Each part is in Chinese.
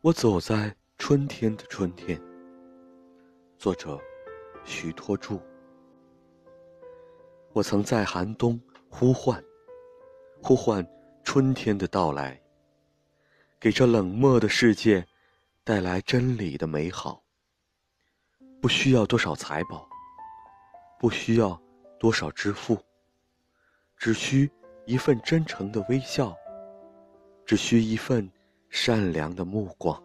我走在春天的春天。作者：徐托柱。我曾在寒冬呼唤，呼唤春天的到来，给这冷漠的世界带来真理的美好。不需要多少财宝，不需要多少支付，只需一份真诚的微笑，只需一份。善良的目光，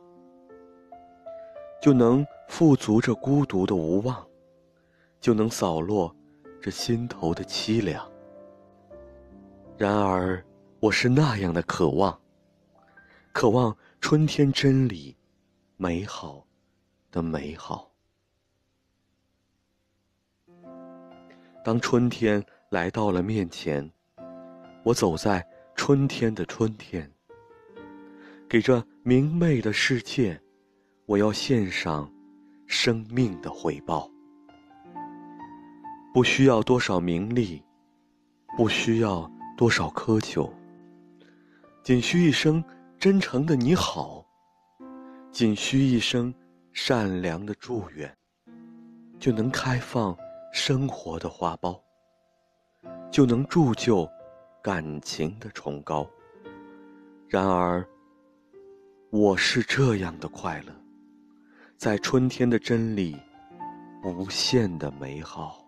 就能富足这孤独的无望，就能扫落这心头的凄凉。然而，我是那样的渴望，渴望春天真理、美好的美好。当春天来到了面前，我走在春天的春天。给这明媚的世界，我要献上生命的回报。不需要多少名利，不需要多少苛求，仅需一声真诚的你好，仅需一声善良的祝愿，就能开放生活的花苞，就能铸就感情的崇高。然而。我是这样的快乐，在春天的真理，无限的美好。